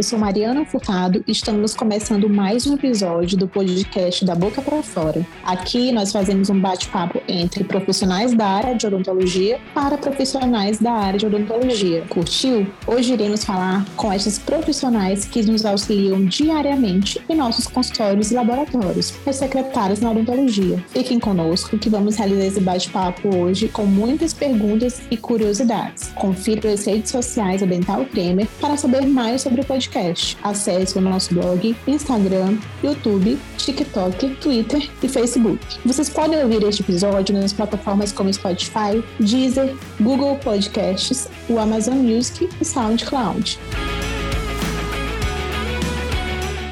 eu sou Mariana Furtado e estamos começando mais um episódio do podcast Da Boca para Fora. Aqui nós fazemos um bate-papo entre profissionais da área de odontologia para profissionais da área de odontologia. Curtiu? Hoje iremos falar com esses profissionais que nos auxiliam diariamente em nossos consultórios e laboratórios, as secretárias na odontologia. Fiquem conosco que vamos realizar esse bate-papo hoje com muitas perguntas e curiosidades. Confira as redes sociais do Dental Cremer para saber mais sobre o podcast. Acesse o nosso blog, Instagram, YouTube, TikTok, Twitter e Facebook. Vocês podem ouvir este episódio nas plataformas como Spotify, Deezer, Google Podcasts, o Amazon Music e SoundCloud.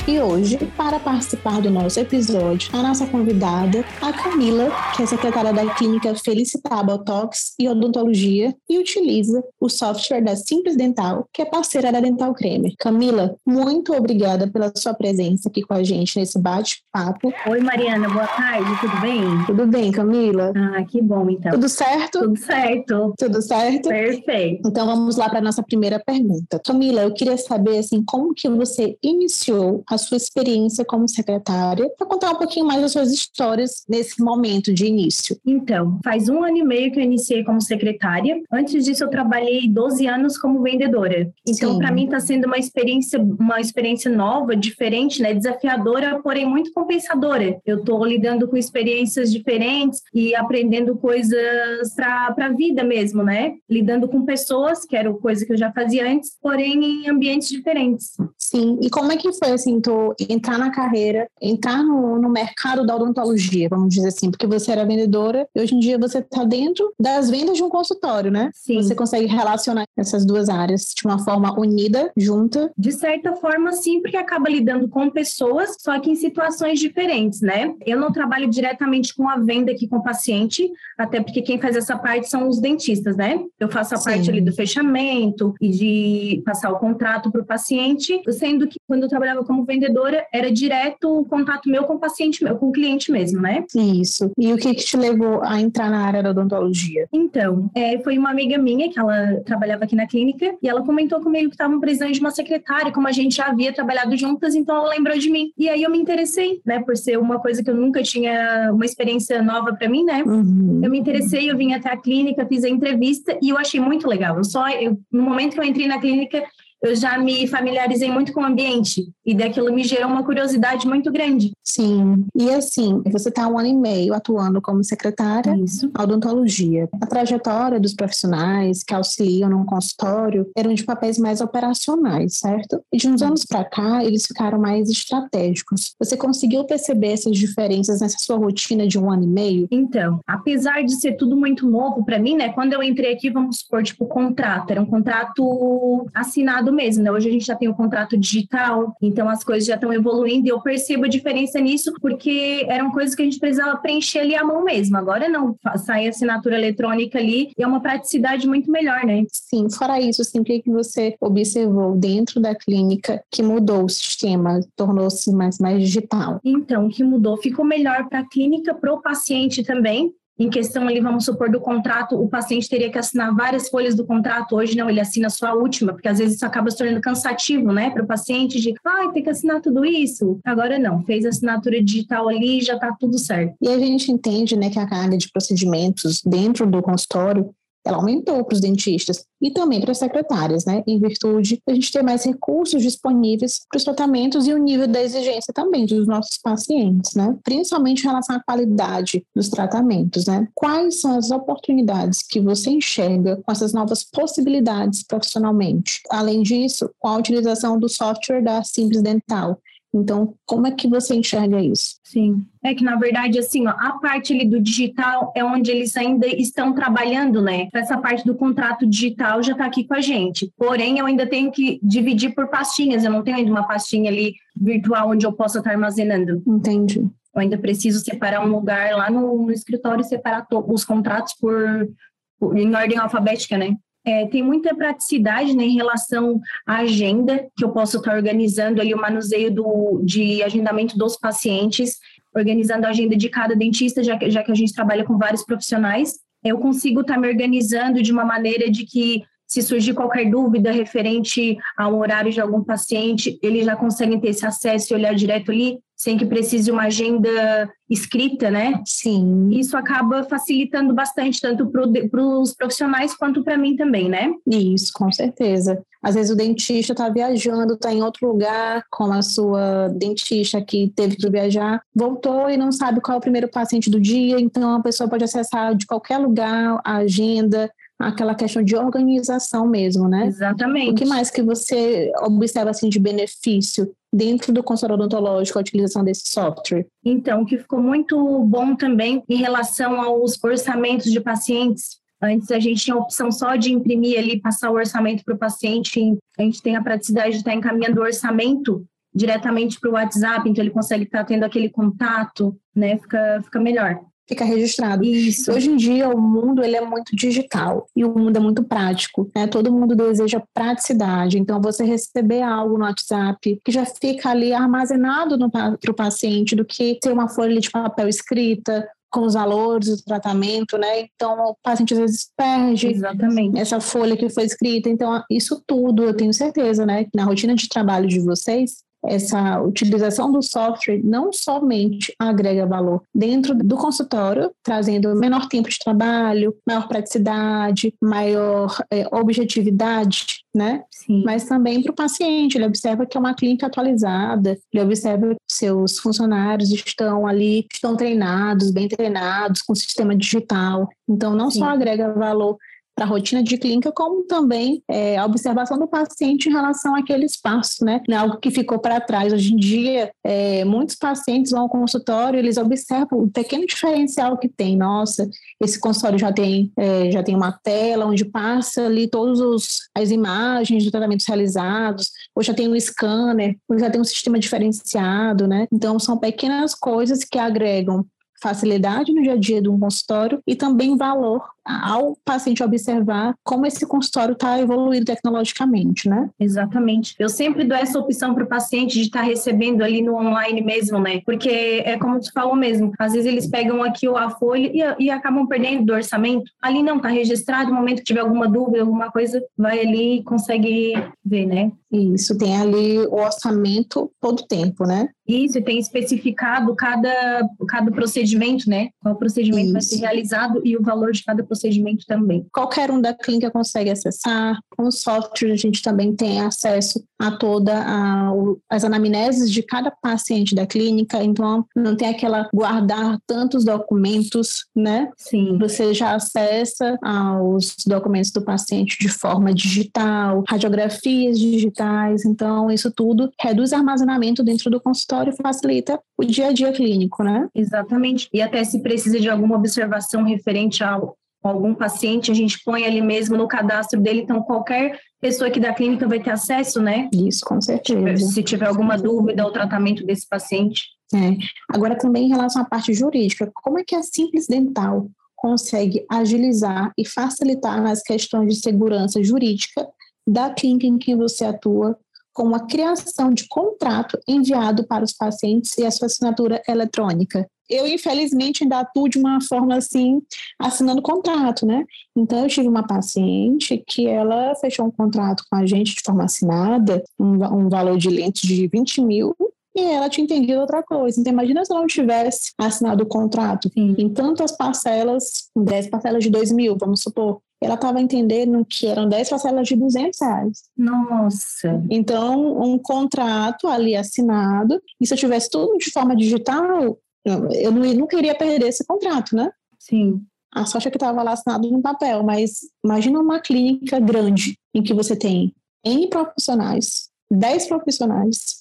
E hoje, para participar do nosso episódio, a nossa convidada, a Camila, que é secretária da clínica Felicitar Botox e Odontologia e utiliza o software da Simples Dental, que é parceira da Dental Cremer. Camila, muito obrigada pela sua presença aqui com a gente nesse bate-papo. Oi, Mariana, boa tarde, tudo bem? Tudo bem, Camila? Ah, que bom, então. Tudo certo? Tudo certo. Tudo certo? Perfeito. Então vamos lá para a nossa primeira pergunta. Camila, eu queria saber assim, como que você iniciou a sua experiência como secretária, para contar um pouquinho mais das suas histórias nesse momento de início. Então, faz um ano e meio que eu iniciei como secretária. Antes disso, eu trabalhei 12 anos como vendedora. Então, para mim, está sendo uma experiência, uma experiência nova, diferente, né? Desafiadora, porém muito compensadora. Eu estou lidando com experiências diferentes e aprendendo coisas para a vida mesmo, né? Lidando com pessoas, que era coisa que eu já fazia antes, porém em ambientes diferentes. Sim. E como é que foi assim? Tentou entrar na carreira, entrar no, no mercado da odontologia, vamos dizer assim, porque você era vendedora e hoje em dia você está dentro das vendas de um consultório, né? Sim. Você consegue relacionar essas duas áreas de uma forma unida, junta? De certa forma, sim, porque acaba lidando com pessoas, só que em situações diferentes, né? Eu não trabalho diretamente com a venda aqui com o paciente, até porque quem faz essa parte são os dentistas, né? Eu faço a sim. parte ali do fechamento e de passar o contrato para o paciente, sendo que quando eu trabalhava como vendedora, vendedora era direto o contato meu com o paciente meu, com o cliente mesmo, né? Isso. E o que, que te levou a entrar na área da odontologia? Então, é, foi uma amiga minha que ela trabalhava aqui na clínica e ela comentou comigo que estava precisando de uma secretária, como a gente já havia trabalhado juntas, então ela lembrou de mim. E aí eu me interessei, né? Por ser uma coisa que eu nunca tinha, uma experiência nova para mim, né? Uhum. Eu me interessei, eu vim até a clínica, fiz a entrevista e eu achei muito legal. Eu só, eu, no momento que eu entrei na clínica, eu já me familiarizei muito com o ambiente e daquilo me gerou uma curiosidade muito grande. Sim, e assim, você está um ano e meio atuando como secretária Isso. odontologia. A trajetória dos profissionais que auxiliam no consultório eram de papéis mais operacionais, certo? E de uns anos para cá, eles ficaram mais estratégicos. Você conseguiu perceber essas diferenças nessa sua rotina de um ano e meio? Então, apesar de ser tudo muito novo para mim, né? Quando eu entrei aqui, vamos supor, tipo, contrato, era um contrato assinado mesmo, né? Hoje a gente já tem o um contrato digital, então as coisas já estão evoluindo e eu percebo a diferença nisso, porque eram coisas que a gente precisava preencher ali à mão mesmo. Agora não, sai assinatura eletrônica ali e é uma praticidade muito melhor, né? Sim, fora isso, assim, o que você observou dentro da clínica que mudou o sistema, tornou-se mais, mais digital? Então, o que mudou? Ficou melhor para a clínica, para o paciente também, em questão ali, vamos supor, do contrato, o paciente teria que assinar várias folhas do contrato, hoje não, ele assina só a última, porque às vezes isso acaba se tornando cansativo, né, para o paciente de, ai, tem que assinar tudo isso. Agora não, fez a assinatura digital ali, já está tudo certo. E a gente entende, né, que a carga de procedimentos dentro do consultório ela aumentou para os dentistas e também para as secretárias, né? Em virtude de a gente ter mais recursos disponíveis para os tratamentos e o nível da exigência também dos nossos pacientes, né? Principalmente em relação à qualidade dos tratamentos, né? Quais são as oportunidades que você enxerga com essas novas possibilidades profissionalmente? Além disso, com a utilização do software da Simples Dental, então, como é que você enxerga isso? Sim, é que na verdade, assim, ó, a parte ali do digital é onde eles ainda estão trabalhando, né? Essa parte do contrato digital já está aqui com a gente. Porém, eu ainda tenho que dividir por pastinhas, eu não tenho ainda uma pastinha ali virtual onde eu possa estar armazenando. Entendi. Eu ainda preciso separar um lugar lá no, no escritório e separar os contratos por, por, em ordem alfabética, né? É, tem muita praticidade né, em relação à agenda, que eu posso estar organizando ali o manuseio do, de agendamento dos pacientes, organizando a agenda de cada dentista, já que, já que a gente trabalha com vários profissionais. Eu consigo estar me organizando de uma maneira de que se surgir qualquer dúvida referente ao horário de algum paciente, eles já conseguem ter esse acesso e olhar direto ali, sem que precise uma agenda escrita, né? Sim. Isso acaba facilitando bastante, tanto para os profissionais quanto para mim também, né? Isso, com certeza. Às vezes o dentista está viajando, está em outro lugar, como a sua dentista que teve que viajar, voltou e não sabe qual é o primeiro paciente do dia, então a pessoa pode acessar de qualquer lugar a agenda, aquela questão de organização mesmo, né? Exatamente. O que mais que você observa assim de benefício dentro do consultório odontológico a utilização desse software? Então, o que ficou muito bom também em relação aos orçamentos de pacientes. Antes a gente tinha a opção só de imprimir ali, passar o orçamento para o paciente. A gente tem a praticidade de estar encaminhando o orçamento diretamente para o WhatsApp, então ele consegue estar tendo aquele contato, né? Fica, fica melhor fica registrado. Isso. Hoje em dia o mundo ele é muito digital e o mundo é muito prático, né? Todo mundo deseja praticidade. Então você receber algo no WhatsApp que já fica ali armazenado para o paciente do que ter uma folha de papel escrita com os valores do tratamento, né? Então o paciente às vezes perde Exatamente. essa folha que foi escrita. Então isso tudo eu tenho certeza, né? Que na rotina de trabalho de vocês essa utilização do software não somente agrega valor dentro do consultório, trazendo menor tempo de trabalho, maior praticidade, maior é, objetividade, né? Sim. Mas também para o paciente, ele observa que é uma clínica atualizada, ele observa que seus funcionários estão ali, estão treinados, bem treinados, com sistema digital. Então, não Sim. só agrega valor para a rotina de clínica, como também é, a observação do paciente em relação àquele espaço, né? É algo que ficou para trás. Hoje em dia, é, muitos pacientes vão ao consultório, eles observam o pequeno diferencial que tem. Nossa, esse consultório já tem, é, já tem uma tela onde passa ali todas as imagens de tratamentos realizados, ou já tem um scanner, ou já tem um sistema diferenciado, né? Então, são pequenas coisas que agregam facilidade no dia a dia de um consultório e também valor ao paciente observar como esse consultório está evoluído tecnologicamente, né? Exatamente. Eu sempre dou essa opção para o paciente de estar tá recebendo ali no online mesmo, né? Porque é como tu falou mesmo, às vezes eles pegam aqui a folha e, e acabam perdendo do orçamento. Ali não, está registrado, no momento que tiver alguma dúvida, alguma coisa, vai ali e consegue ver, né? Isso, tem ali o orçamento todo tempo, né? Isso, tem especificado cada, cada procedimento, né? Qual procedimento Isso. vai ser realizado e o valor de cada procedimento também. Qualquer um da clínica consegue acessar. Com o software, a gente também tem acesso a toda a, as anamneses de cada paciente da clínica, então não tem aquela guardar tantos documentos, né? Sim. Você já acessa aos documentos do paciente de forma digital, radiografias digitais, então isso tudo reduz armazenamento dentro do consultório e facilita o dia a dia clínico, né? Exatamente. E até se precisa de alguma observação referente ao algum paciente, a gente põe ali mesmo no cadastro dele, então qualquer pessoa aqui da clínica vai ter acesso, né? Isso, com certeza. Se tiver alguma dúvida ao tratamento desse paciente. É. Agora também em relação à parte jurídica, como é que a Simples Dental consegue agilizar e facilitar as questões de segurança jurídica da clínica em que você atua com a criação de contrato enviado para os pacientes e a sua assinatura eletrônica eu, infelizmente, ainda atuo de uma forma assim, assinando contrato, né? Então, eu tive uma paciente que ela fechou um contrato com a gente de forma assinada, um, um valor de lentes de 20 mil, e ela tinha entendido outra coisa. Então, imagina se ela não tivesse assinado o contrato Sim. em tantas parcelas, 10 parcelas de 2 mil, vamos supor. Ela estava entendendo que eram 10 parcelas de 200 reais. Nossa! Então, um contrato ali assinado, e se eu tivesse tudo de forma digital, eu não, não queria perder esse contrato, né? Sim. A sorte é que estava lá assinado no papel, mas imagina uma clínica grande em que você tem N profissionais, 10 profissionais,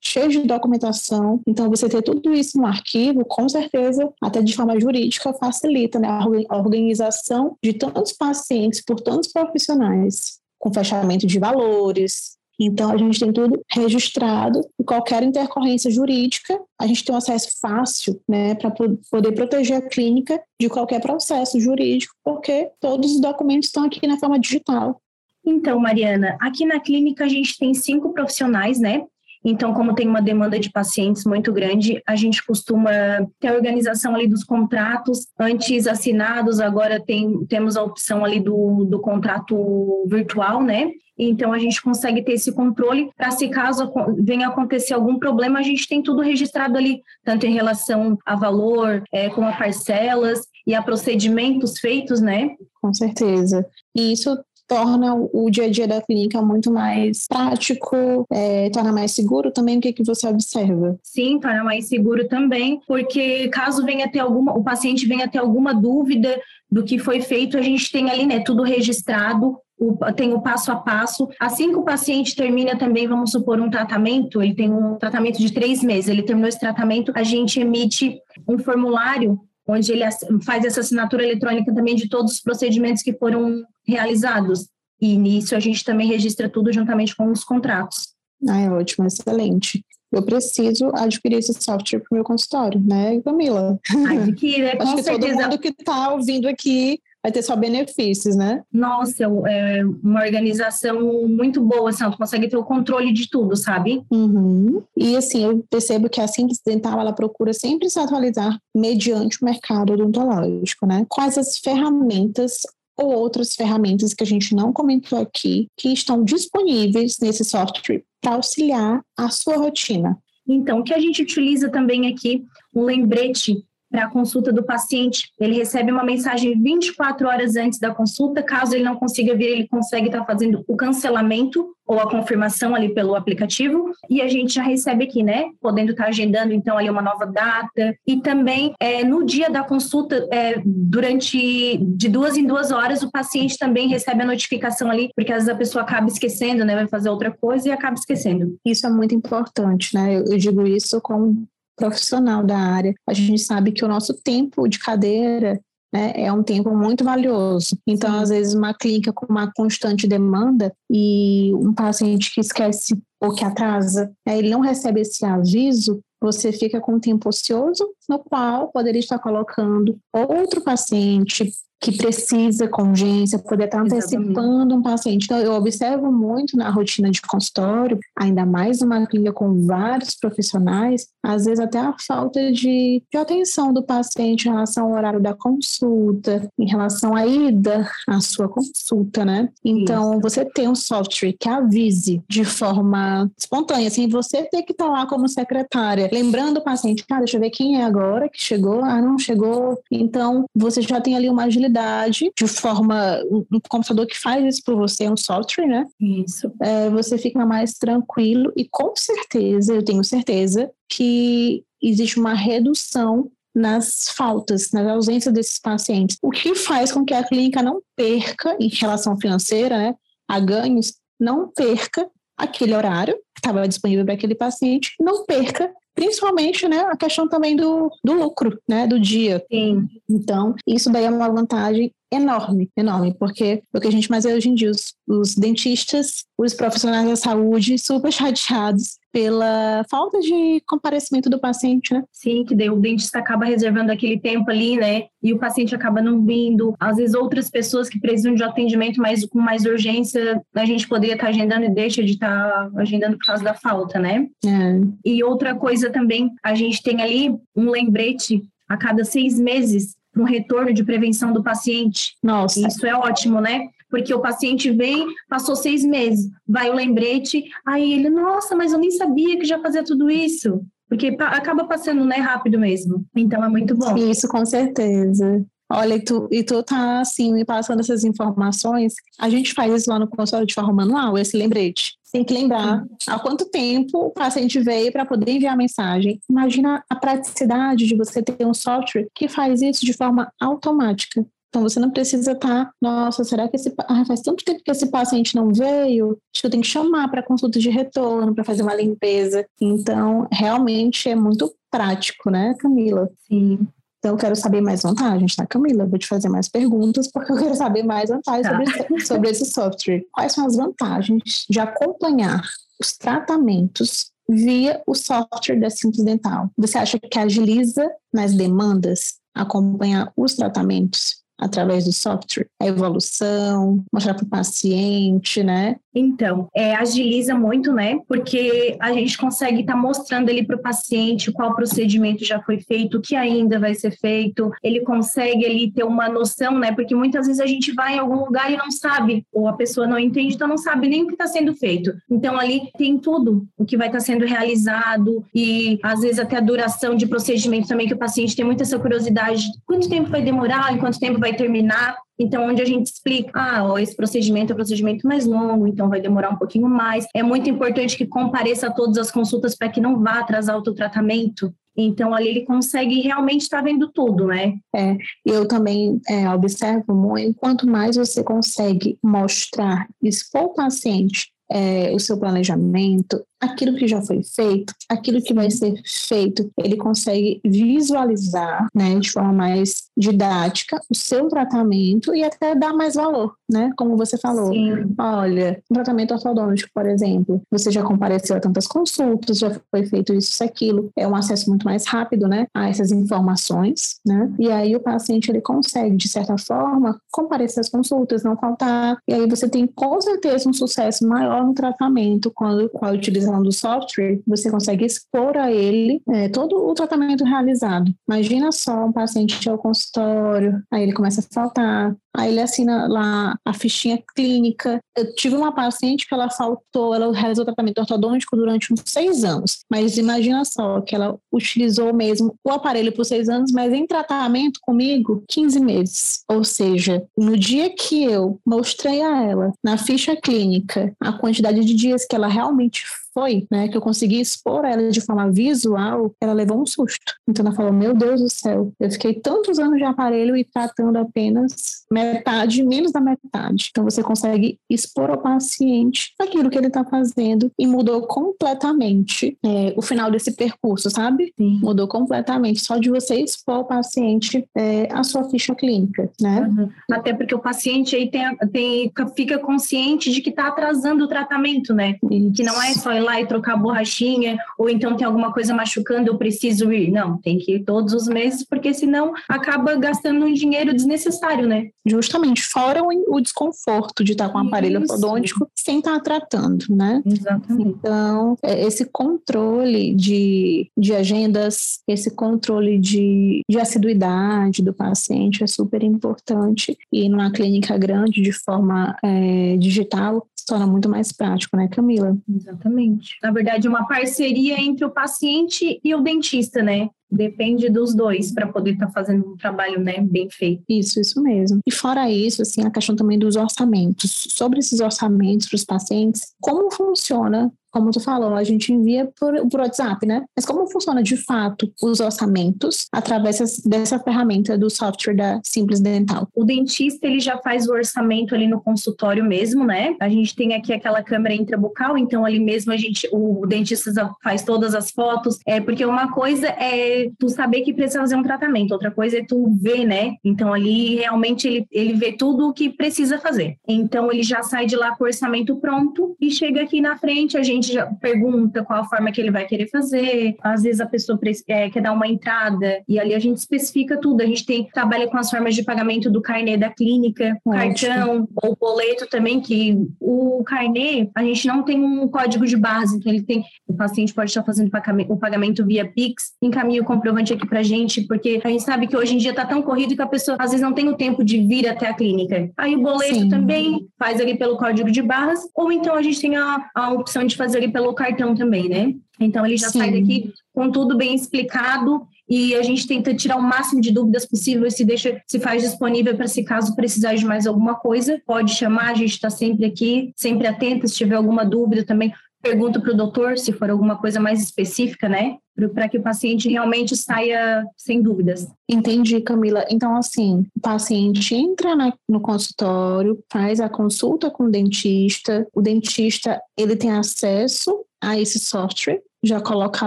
cheios de documentação. Então, você ter tudo isso no arquivo, com certeza, até de forma jurídica, facilita né, a organização de tantos pacientes por tantos profissionais, com fechamento de valores, então, a gente tem tudo registrado e qualquer intercorrência jurídica, a gente tem um acesso fácil né, para poder proteger a clínica de qualquer processo jurídico, porque todos os documentos estão aqui na forma digital. Então, Mariana, aqui na clínica a gente tem cinco profissionais, né? Então, como tem uma demanda de pacientes muito grande, a gente costuma ter a organização ali dos contratos antes assinados, agora tem, temos a opção ali do, do contrato virtual, né? Então, a gente consegue ter esse controle para, se caso venha acontecer algum problema, a gente tem tudo registrado ali, tanto em relação a valor, é, como a parcelas e a procedimentos feitos, né? Com certeza. E isso torna o dia a dia da clínica muito mais prático, é, torna mais seguro também. O que, que você observa? Sim, torna mais seguro também, porque caso venha ter alguma, o paciente venha ter alguma dúvida do que foi feito, a gente tem ali, né, tudo registrado, o, tem o passo a passo. Assim que o paciente termina também, vamos supor, um tratamento, ele tem um tratamento de três meses, ele terminou esse tratamento, a gente emite um formulário onde ele faz essa assinatura eletrônica também de todos os procedimentos que foram realizados. E nisso a gente também registra tudo juntamente com os contratos. Ah, é ótimo, excelente. Eu preciso adquirir esse software para o meu consultório, né, Camila? Adquira, com Acho que certeza. todo mundo que está ouvindo aqui vai ter só benefícios, né? Nossa, é uma organização muito boa, assim, tu consegue ter o controle de tudo, sabe? Uhum. E assim, eu percebo que a síntese dental, ela procura sempre se atualizar mediante o mercado odontológico, né? Quais as ferramentas ou outras ferramentas que a gente não comentou aqui que estão disponíveis nesse software para auxiliar a sua rotina? Então, o que a gente utiliza também aqui, um lembrete para a consulta do paciente. Ele recebe uma mensagem 24 horas antes da consulta. Caso ele não consiga vir, ele consegue estar tá fazendo o cancelamento ou a confirmação ali pelo aplicativo. E a gente já recebe aqui, né? Podendo estar tá agendando, então, ali uma nova data. E também, é, no dia da consulta, é, durante de duas em duas horas, o paciente também recebe a notificação ali, porque às vezes a pessoa acaba esquecendo, né? Vai fazer outra coisa e acaba esquecendo. Isso é muito importante, né? Eu, eu digo isso como profissional da área, a gente sabe que o nosso tempo de cadeira né, é um tempo muito valioso. Então, às vezes, uma clínica com uma constante demanda e um paciente que esquece ou que atrasa, né, ele não recebe esse aviso, você fica com um tempo ocioso no qual poderia estar colocando outro paciente que precisa com urgência, poder estar antecipando um paciente. Então, eu observo muito na rotina de consultório, ainda mais numa clínica com vários profissionais, às vezes até a falta de, de atenção do paciente em relação ao horário da consulta, em relação à ida à sua consulta, né? Então, Isso. você tem um software que avise de forma espontânea, assim, você tem que estar lá como secretária, lembrando o paciente, cara, deixa eu ver quem é agora que chegou, ah, não chegou. Então, você já tem ali uma agilidade de forma. Um computador que faz isso por você é um software, né? Isso. É, você fica mais tranquilo e com certeza, eu tenho certeza, que existe uma redução nas faltas, nas ausências desses pacientes, o que faz com que a clínica não perca, em relação financeira, né, a ganhos, não perca aquele horário que estava disponível para aquele paciente, não perca principalmente né, a questão também do, do lucro, né, do dia. Sim. Então, isso daí é uma vantagem enorme, enorme, porque o que a gente mais vê hoje em dia, os, os dentistas, os profissionais da saúde super chateados pela falta de comparecimento do paciente, né? Sim, que daí o dentista acaba reservando aquele tempo ali, né? E o paciente acaba não vindo. Às vezes outras pessoas que precisam de atendimento mais com mais urgência, a gente poderia estar agendando e deixa de estar agendando por causa da falta, né? É. E outra coisa também, a gente tem ali um lembrete a cada seis meses um retorno de prevenção do paciente. Nossa. Isso é ótimo, né? Porque o paciente vem, passou seis meses, vai o lembrete, aí ele, nossa, mas eu nem sabia que já fazia tudo isso. Porque acaba passando, né, rápido mesmo. Então é muito bom. Isso, com certeza. Olha, e tu, e tu tá assim, me passando essas informações. A gente faz isso lá no consultório de forma manual, esse lembrete. Tem que lembrar há quanto tempo o paciente veio para poder enviar a mensagem. Imagina a praticidade de você ter um software que faz isso de forma automática. Então você não precisa estar, tá, nossa, será que esse ah, faz tanto tempo que esse paciente não veio? Acho que eu tenho que chamar para consulta de retorno, para fazer uma limpeza. Então, realmente é muito prático, né, Camila? Sim. Então, eu quero saber mais vantagens, tá, Camila? Vou te fazer mais perguntas, porque eu quero saber mais vantagens tá. sobre, sobre esse software. Quais são as vantagens de acompanhar os tratamentos via o software da Simples Dental? Você acha que agiliza nas demandas acompanhar os tratamentos? Através do software? A evolução, mostrar para o paciente, né? Então, é, agiliza muito, né? Porque a gente consegue estar tá mostrando ali para o paciente qual procedimento já foi feito, o que ainda vai ser feito. Ele consegue ali ter uma noção, né? Porque muitas vezes a gente vai em algum lugar e não sabe, ou a pessoa não entende, então não sabe nem o que está sendo feito. Então ali tem tudo o que vai estar tá sendo realizado e às vezes até a duração de procedimento também que o paciente tem muita essa curiosidade. Quanto tempo vai demorar? Em quanto tempo vai terminar? Então, onde a gente explica, ah, esse procedimento é um procedimento mais longo, então vai demorar um pouquinho mais. É muito importante que compareça a todas as consultas para que não vá atrasar o teu tratamento. Então, ali ele consegue realmente estar tá vendo tudo, né? É, eu também é, observo muito, quanto mais você consegue mostrar, expor o paciente é, o seu planejamento, aquilo que já foi feito, aquilo que vai ser feito, ele consegue visualizar, né, de forma mais didática o seu tratamento e até dar mais valor, né? Como você falou. Sim. Olha, um tratamento ortodôntico, por exemplo, você já compareceu a tantas consultas, já foi feito isso, isso, aquilo, é um acesso muito mais rápido, né, a essas informações, né? E aí o paciente ele consegue, de certa forma, comparecer às consultas, não faltar, e aí você tem com certeza um sucesso maior no tratamento quando com a utilização do software, você consegue expor a ele é, todo o tratamento realizado. Imagina só um paciente ao consultório, aí ele começa a faltar, Aí ele assina lá a fichinha clínica. Eu tive uma paciente que ela faltou, ela realizou tratamento ortodôntico durante uns seis anos. Mas imagina só que ela utilizou mesmo o aparelho por seis anos, mas em tratamento comigo, 15 meses. Ou seja, no dia que eu mostrei a ela, na ficha clínica, a quantidade de dias que ela realmente foi, né, que eu consegui expor ela de forma visual, ela levou um susto. Então ela falou: Meu Deus do céu, eu fiquei tantos anos de aparelho e tratando apenas metade, menos da metade. Então você consegue expor ao paciente aquilo que ele está fazendo e mudou completamente é, o final desse percurso, sabe? Sim. Mudou completamente só de você expor ao paciente é, a sua ficha clínica, né? Uhum. Até porque o paciente aí tem, tem, fica consciente de que está atrasando o tratamento, né? Isso. Que não é só lá e trocar a borrachinha, ou então tem alguma coisa machucando, eu preciso ir. Não, tem que ir todos os meses, porque senão acaba gastando um dinheiro desnecessário, né? Justamente, fora o, o desconforto de estar com o aparelho ortodôntico sem estar tratando, né? Exatamente. Então, é, esse controle de, de agendas, esse controle de, de assiduidade do paciente é super importante. E numa clínica grande, de forma é, digital, torna muito mais prático, né, Camila? Exatamente. Na verdade, uma parceria entre o paciente e o dentista, né? Depende dos dois para poder estar tá fazendo um trabalho né, bem feito. Isso, isso mesmo. E fora isso, assim, a questão também dos orçamentos. Sobre esses orçamentos para os pacientes, como funciona como tu falou, a gente envia por, por WhatsApp, né? Mas como funciona de fato os orçamentos através dessa ferramenta do software da Simples Dental? O dentista, ele já faz o orçamento ali no consultório mesmo, né? A gente tem aqui aquela câmera intrabucal, então ali mesmo a gente, o dentista faz todas as fotos, é porque uma coisa é tu saber que precisa fazer um tratamento, outra coisa é tu ver, né? Então ali realmente ele, ele vê tudo o que precisa fazer. Então ele já sai de lá com o orçamento pronto e chega aqui na frente, a gente já pergunta qual a forma que ele vai querer fazer. Às vezes a pessoa é, quer dar uma entrada e ali a gente especifica tudo. A gente tem trabalha com as formas de pagamento do carnê da clínica, cartão ou boleto também, que o carnê, a gente não tem um código de base, então ele tem, o paciente pode estar fazendo o pagamento via Pix, encaminha o comprovante aqui pra gente, porque a gente sabe que hoje em dia tá tão corrido que a pessoa às vezes não tem o tempo de vir até a clínica. Aí o boleto Sim. também faz ali pelo código de barras, ou então a gente tem a, a opção de fazer ali pelo cartão também, né? Então ele já Sim. sai daqui com tudo bem explicado e a gente tenta tirar o máximo de dúvidas possível, se deixa, se faz disponível para se caso precisar de mais alguma coisa, pode chamar, a gente está sempre aqui, sempre atenta, se tiver alguma dúvida também, pergunta para o doutor se for alguma coisa mais específica, né? Para que o paciente realmente saia sem dúvidas. Entendi, Camila. Então, assim, o paciente entra na, no consultório, faz a consulta com o dentista, o dentista ele tem acesso a esse software já coloca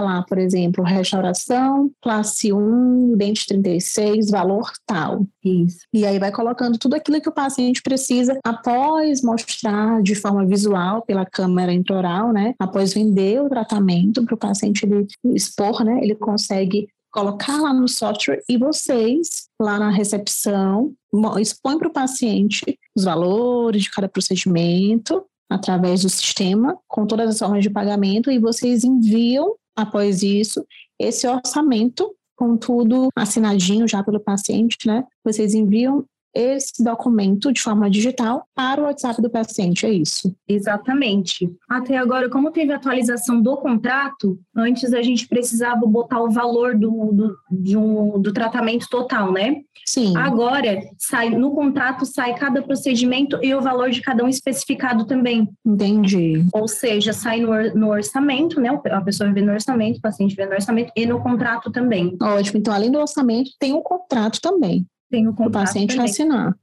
lá, por exemplo, restauração, classe 1, dente 36, valor tal. Isso. E aí vai colocando tudo aquilo que o paciente precisa após mostrar de forma visual pela câmera intraoral, né? Após vender o tratamento para o paciente ele expor, né? Ele consegue colocar lá no software e vocês, lá na recepção, expõem para o paciente os valores de cada procedimento através do sistema, com todas as formas de pagamento, e vocês enviam, após isso, esse orçamento com tudo assinadinho já pelo paciente, né? Vocês enviam esse documento de forma digital para o WhatsApp do paciente, é isso? Exatamente. Até agora, como teve atualização do contrato, antes a gente precisava botar o valor do, do, de um, do tratamento total, né? Sim. Agora, sai no contrato sai cada procedimento e o valor de cada um especificado também. Entendi. Ou seja, sai no, no orçamento, né? A pessoa vê no orçamento, o paciente vê no orçamento e no contrato também. Ótimo. Então, além do orçamento, tem um contrato também tem o contrato. O paciente também. assinar.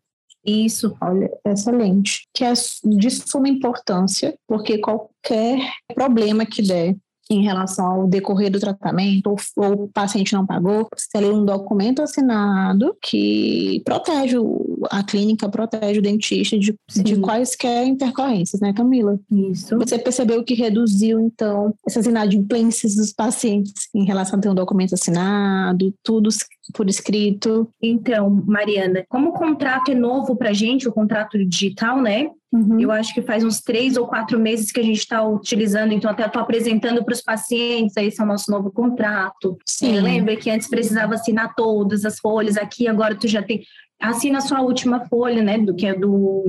Isso. Olha, excelente. Que é de suma importância, porque qualquer problema que der em relação ao decorrer do tratamento, ou, ou o paciente não pagou, você tem um documento assinado que protege o, a clínica, protege o dentista de, de quaisquer intercorrências, né, Camila? Isso. Você percebeu que reduziu, então, essas inadimplências dos pacientes em relação a ter um documento assinado, tudo por escrito? Então, Mariana, como o contrato é novo para gente, o contrato digital, né? Uhum. Eu acho que faz uns três ou quatro meses que a gente está utilizando, então até estou apresentando para os pacientes, esse é o nosso novo contrato. Sim. Lembra que antes precisava assinar todas as folhas, aqui agora tu já tem assina a sua última folha, né, do que é do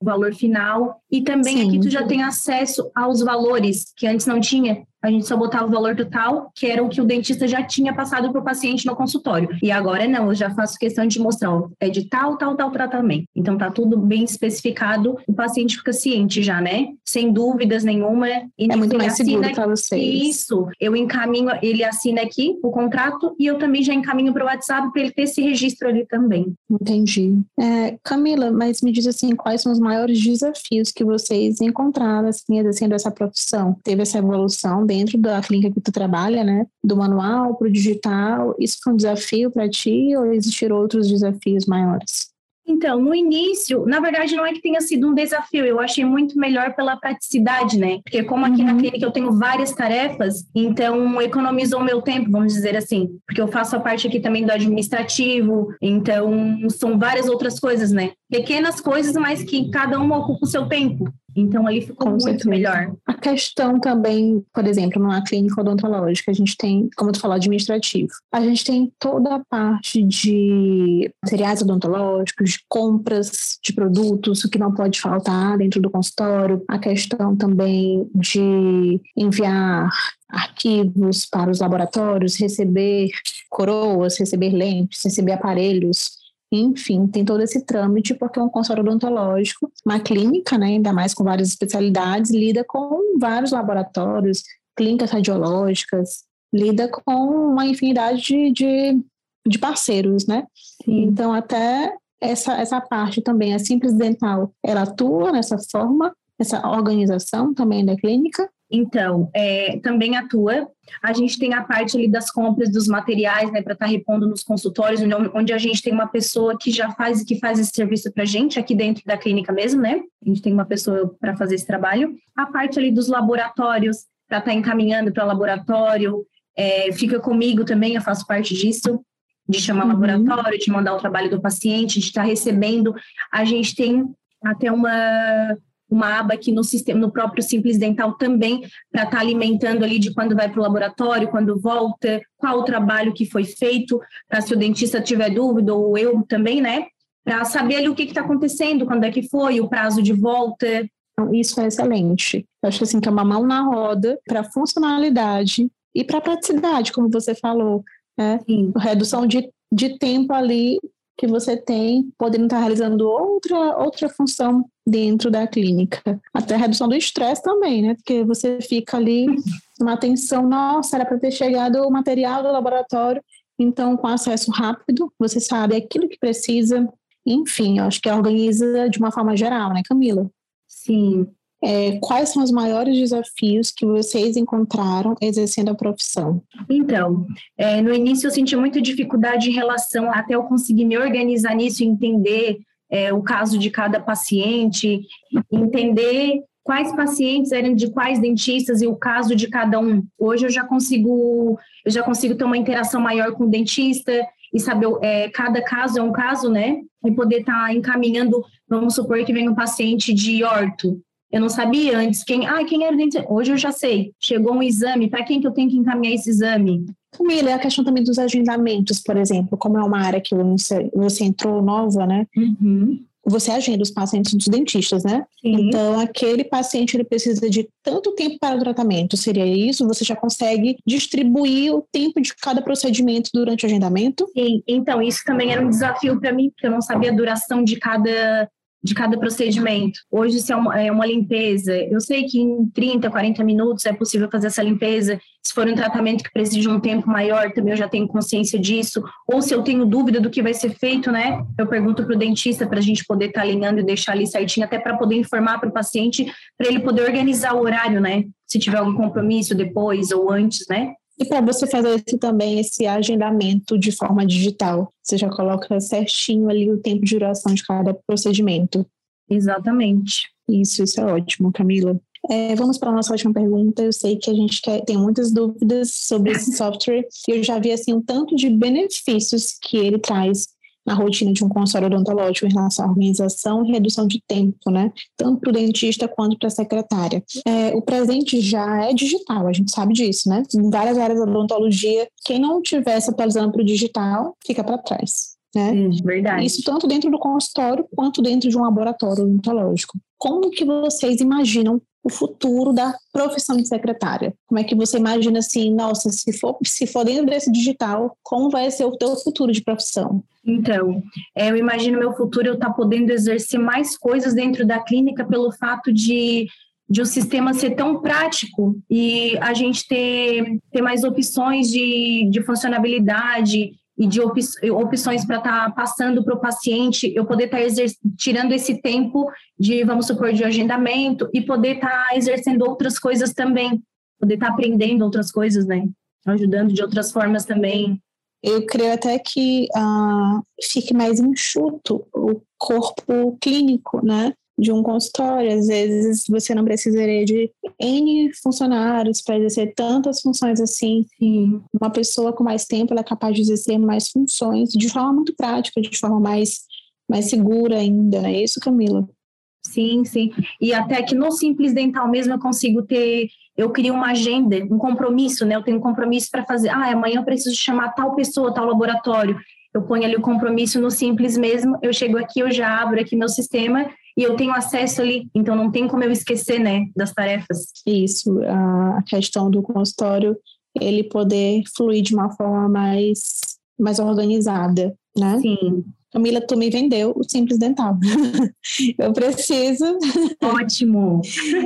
valor final, e também Sim. aqui tu já tem acesso aos valores que antes não tinha a gente só botava o valor total, que era o que o dentista já tinha passado para o paciente no consultório. E agora não, eu já faço questão de mostrar, ó, é de tal, tal, tal tratamento. Então tá tudo bem especificado, o paciente fica ciente já, né? Sem dúvidas nenhuma. E é muito mais seguro para vocês. Isso, eu encaminho, ele assina aqui o contrato e eu também já encaminho para o WhatsApp para ele ter esse registro ali também. Entendi. É, Camila, mas me diz assim, quais são os maiores desafios que vocês encontraram assim, exercendo essa profissão? Teve essa evolução dentro da clínica que tu trabalha, né? Do manual para o digital, isso foi um desafio para ti ou existiram outros desafios maiores? Então, no início, na verdade, não é que tenha sido um desafio, eu achei muito melhor pela praticidade, né? Porque como aqui uhum. na clínica eu tenho várias tarefas, então economizou meu tempo, vamos dizer assim, porque eu faço a parte aqui também do administrativo, então são várias outras coisas, né? Pequenas coisas, mas que cada uma ocupa o seu tempo. Então, ali ficou Com muito certeza. melhor. A questão também, por exemplo, numa clínica odontológica, a gente tem, como tu falou, administrativo. A gente tem toda a parte de materiais odontológicos, de compras de produtos, o que não pode faltar dentro do consultório. A questão também de enviar arquivos para os laboratórios, receber coroas, receber lentes, receber aparelhos enfim, tem todo esse trâmite, porque é um consultório odontológico, uma clínica, né, ainda mais com várias especialidades, lida com vários laboratórios, clínicas radiológicas, lida com uma infinidade de, de, de parceiros, né? Sim. Então, até essa, essa parte também, a Simples Dental, ela atua nessa forma, essa organização também da clínica, então, é, também atua. A gente tem a parte ali das compras dos materiais, né, para estar tá repondo nos consultórios, onde a gente tem uma pessoa que já faz que faz esse serviço para a gente aqui dentro da clínica mesmo, né? A gente tem uma pessoa para fazer esse trabalho. A parte ali dos laboratórios, para estar tá encaminhando para o laboratório, é, fica comigo também, eu faço parte disso, de chamar uhum. laboratório, de mandar o trabalho do paciente, de estar tá recebendo. A gente tem até uma uma aba aqui no sistema, no próprio Simples Dental também, para estar tá alimentando ali de quando vai para o laboratório, quando volta, qual o trabalho que foi feito, para se o dentista tiver dúvida, ou eu também, né? Para saber ali o que está acontecendo, quando é que foi, o prazo de volta. Então, isso é excelente. Eu acho assim que é uma mão na roda para funcionalidade e para praticidade, como você falou. Né? Redução de, de tempo ali que você tem, podendo estar realizando outra, outra função dentro da clínica. Até a redução do estresse também, né? Porque você fica ali uma atenção, nossa, era para ter chegado o material do laboratório, então com acesso rápido, você sabe aquilo que precisa. Enfim, eu acho que organiza de uma forma geral, né, Camila? Sim, é, quais são os maiores desafios que vocês encontraram exercendo a profissão? Então, é, no início eu senti muita dificuldade em relação até eu conseguir me organizar nisso entender é, o caso de cada paciente, entender quais pacientes eram de quais dentistas e o caso de cada um. Hoje eu já consigo, eu já consigo ter uma interação maior com o dentista e saber é, cada caso é um caso, né? E poder estar tá encaminhando, vamos supor que vem um paciente de orto. Eu não sabia antes quem, ah, quem era o dentista. Hoje eu já sei. Chegou um exame, para quem que eu tenho que encaminhar esse exame? Camila, é a questão também dos agendamentos, por exemplo, como é uma área que você, você entrou nova, né? Uhum você agenda os pacientes dos dentistas, né? Sim. Então, aquele paciente ele precisa de tanto tempo para o tratamento, seria isso? Você já consegue distribuir o tempo de cada procedimento durante o agendamento? Sim, então, isso também era um desafio para mim, porque eu não sabia a duração de cada de cada procedimento. Hoje, se é uma, é uma, limpeza, eu sei que em 30, 40 minutos é possível fazer essa limpeza. Se for um tratamento que precisa de um tempo maior, também eu já tenho consciência disso. Ou se eu tenho dúvida do que vai ser feito, né? Eu pergunto para o dentista para a gente poder estar tá alinhando e deixar ali certinho, até para poder informar para o paciente, para ele poder organizar o horário, né? Se tiver algum compromisso depois ou antes, né? E para você fazer esse, também esse agendamento de forma digital, você já coloca certinho ali o tempo de duração de cada procedimento. Exatamente. Isso, isso é ótimo, Camila. É, vamos para a nossa última pergunta. Eu sei que a gente quer, tem muitas dúvidas sobre esse software. Eu já vi assim um tanto de benefícios que ele traz na rotina de um consultório odontológico em relação à organização e redução de tempo, né? Tanto para o dentista quanto para a secretária. É, o presente já é digital, a gente sabe disso, né? Em várias áreas da odontologia, quem não tivesse atualizando para o digital fica para trás. Né? Hum, verdade. Isso tanto dentro do consultório quanto dentro de um laboratório odontológico. Como que vocês imaginam o futuro da profissão de secretária? Como é que você imagina assim, nossa, se for, se for dentro desse digital, como vai ser o teu futuro de profissão? Então, é, eu imagino meu futuro eu estar tá podendo exercer mais coisas dentro da clínica pelo fato de de o sistema ser tão prático e a gente ter, ter mais opções de, de funcionabilidade e de op opções para estar tá passando para o paciente, eu poder estar tá tirando esse tempo de, vamos supor, de agendamento e poder estar tá exercendo outras coisas também, poder estar tá aprendendo outras coisas, né? Ajudando de outras formas também. Eu creio até que uh, fique mais enxuto o corpo clínico, né? De um consultório. Às vezes você não precisaria de N funcionários para exercer tantas funções assim. Sim. Uma pessoa com mais tempo ela é capaz de exercer mais funções de forma muito prática, de forma mais, mais segura ainda, não é isso, Camila? Sim, sim. E até que no Simples Dental mesmo eu consigo ter, eu crio uma agenda, um compromisso, né? Eu tenho um compromisso para fazer, ah, amanhã eu preciso chamar tal pessoa, tal laboratório. Eu ponho ali o compromisso no Simples mesmo, eu chego aqui, eu já abro aqui meu sistema e eu tenho acesso ali, então não tem como eu esquecer, né, das tarefas. Isso, a questão do consultório, ele poder fluir de uma forma mais, mais organizada, né? Sim. Camila, tu me vendeu o Simples Dental. eu preciso. Ótimo!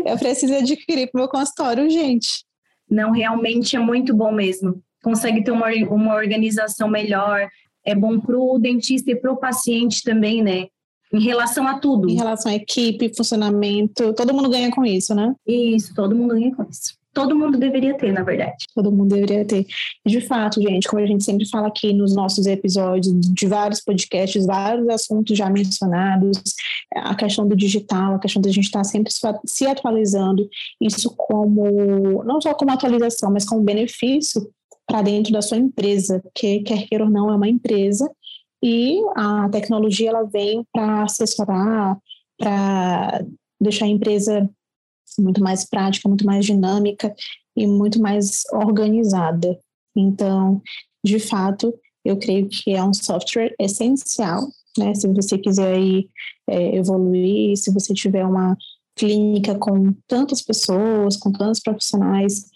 eu preciso adquirir para o meu consultório, gente. Não, realmente é muito bom mesmo. Consegue ter uma, uma organização melhor. É bom para o dentista e para o paciente também, né? Em relação a tudo. Em relação à equipe, funcionamento, todo mundo ganha com isso, né? Isso, todo mundo ganha com isso. Todo mundo deveria ter, na verdade. Todo mundo deveria ter. De fato, gente, como a gente sempre fala aqui nos nossos episódios de vários podcasts, vários assuntos já mencionados, a questão do digital, a questão da gente estar sempre se atualizando, isso como, não só como atualização, mas como benefício para dentro da sua empresa, que quer queira ou não é uma empresa e a tecnologia ela vem para assessorar, para deixar a empresa muito mais prática, muito mais dinâmica e muito mais organizada. Então, de fato, eu creio que é um software essencial, né? Se você quiser aí, é, evoluir, se você tiver uma clínica com tantas pessoas, com tantos profissionais,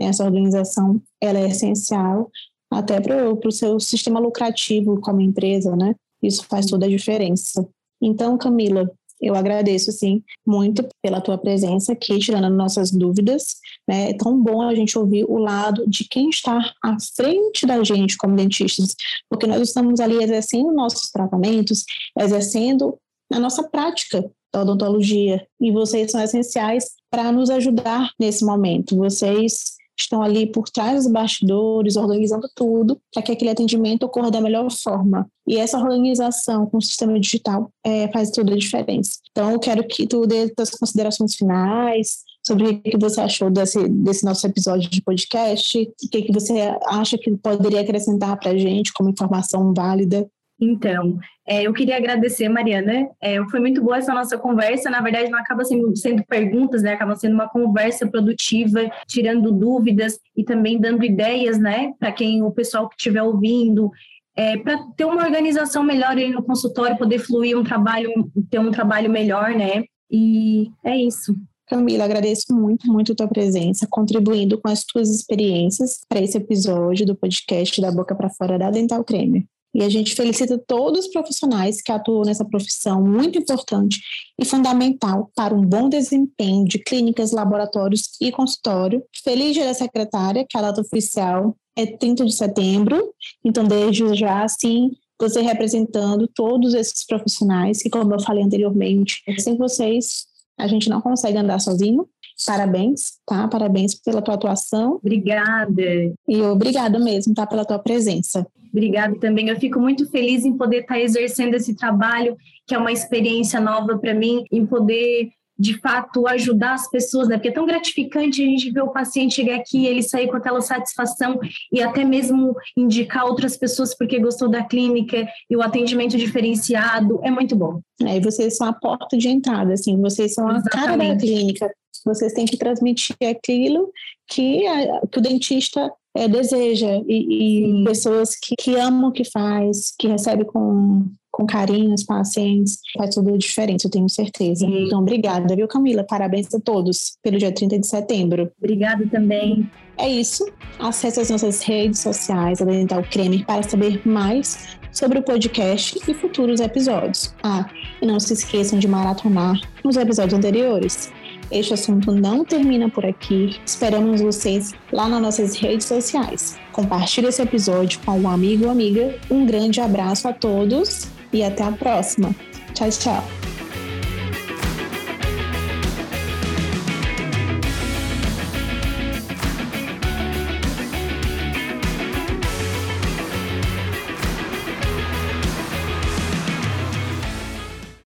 essa organização ela é essencial até para o seu sistema lucrativo como empresa, né? Isso faz toda a diferença. Então, Camila, eu agradeço, sim, muito pela tua presença aqui, tirando nossas dúvidas. Né? É tão bom a gente ouvir o lado de quem está à frente da gente como dentistas, porque nós estamos ali exercendo nossos tratamentos, exercendo a nossa prática da odontologia, e vocês são essenciais para nos ajudar nesse momento. Vocês estão ali por trás dos bastidores, organizando tudo, para que aquele atendimento ocorra da melhor forma. E essa organização com o sistema digital é, faz toda a diferença. Então, eu quero que tu dê as considerações finais, sobre o que você achou desse, desse nosso episódio de podcast, o que, que você acha que poderia acrescentar para a gente como informação válida. Então, é, eu queria agradecer, Mariana. É, foi muito boa essa nossa conversa. Na verdade, não acaba sendo, sendo perguntas, né? Acaba sendo uma conversa produtiva, tirando dúvidas e também dando ideias, né? Para quem o pessoal que estiver ouvindo, é, para ter uma organização melhor aí no consultório, poder fluir um trabalho, ter um trabalho melhor, né? E é isso. Camila, agradeço muito, muito a tua presença, contribuindo com as tuas experiências para esse episódio do podcast da Boca para Fora da Dental Creme. E a gente felicita todos os profissionais que atuam nessa profissão muito importante e fundamental para um bom desempenho de clínicas, laboratórios e consultório. Feliz dia da secretária, que a data oficial é 30 de setembro, então desde já, assim, você representando todos esses profissionais que, como eu falei anteriormente, sem vocês a gente não consegue andar sozinho. Parabéns, tá? Parabéns pela tua atuação. Obrigada. E obrigada mesmo, tá? Pela tua presença. Obrigada também. Eu fico muito feliz em poder estar exercendo esse trabalho, que é uma experiência nova para mim, em poder de fato ajudar as pessoas, né? Porque é tão gratificante a gente ver o paciente chegar aqui, ele sair com aquela satisfação e até mesmo indicar outras pessoas porque gostou da clínica e o atendimento diferenciado, é muito bom. É, e vocês são a porta de entrada, assim, vocês são a Exatamente. cara da clínica. Vocês têm que transmitir aquilo que, a, que o dentista é, deseja e, e pessoas que, que amam o que faz, que recebe com com carinho os pacientes, faz tudo diferente, eu tenho certeza. Sim. Então, obrigada, viu, Camila? Parabéns a todos pelo dia 30 de setembro. Obrigada também. É isso. Acesse as nossas redes sociais, a Dental Creme, para saber mais sobre o podcast e futuros episódios. Ah, e não se esqueçam de maratonar nos episódios anteriores. Este assunto não termina por aqui. Esperamos vocês lá nas nossas redes sociais. Compartilhe esse episódio com um amigo ou amiga. Um grande abraço a todos e até a próxima. Tchau, tchau.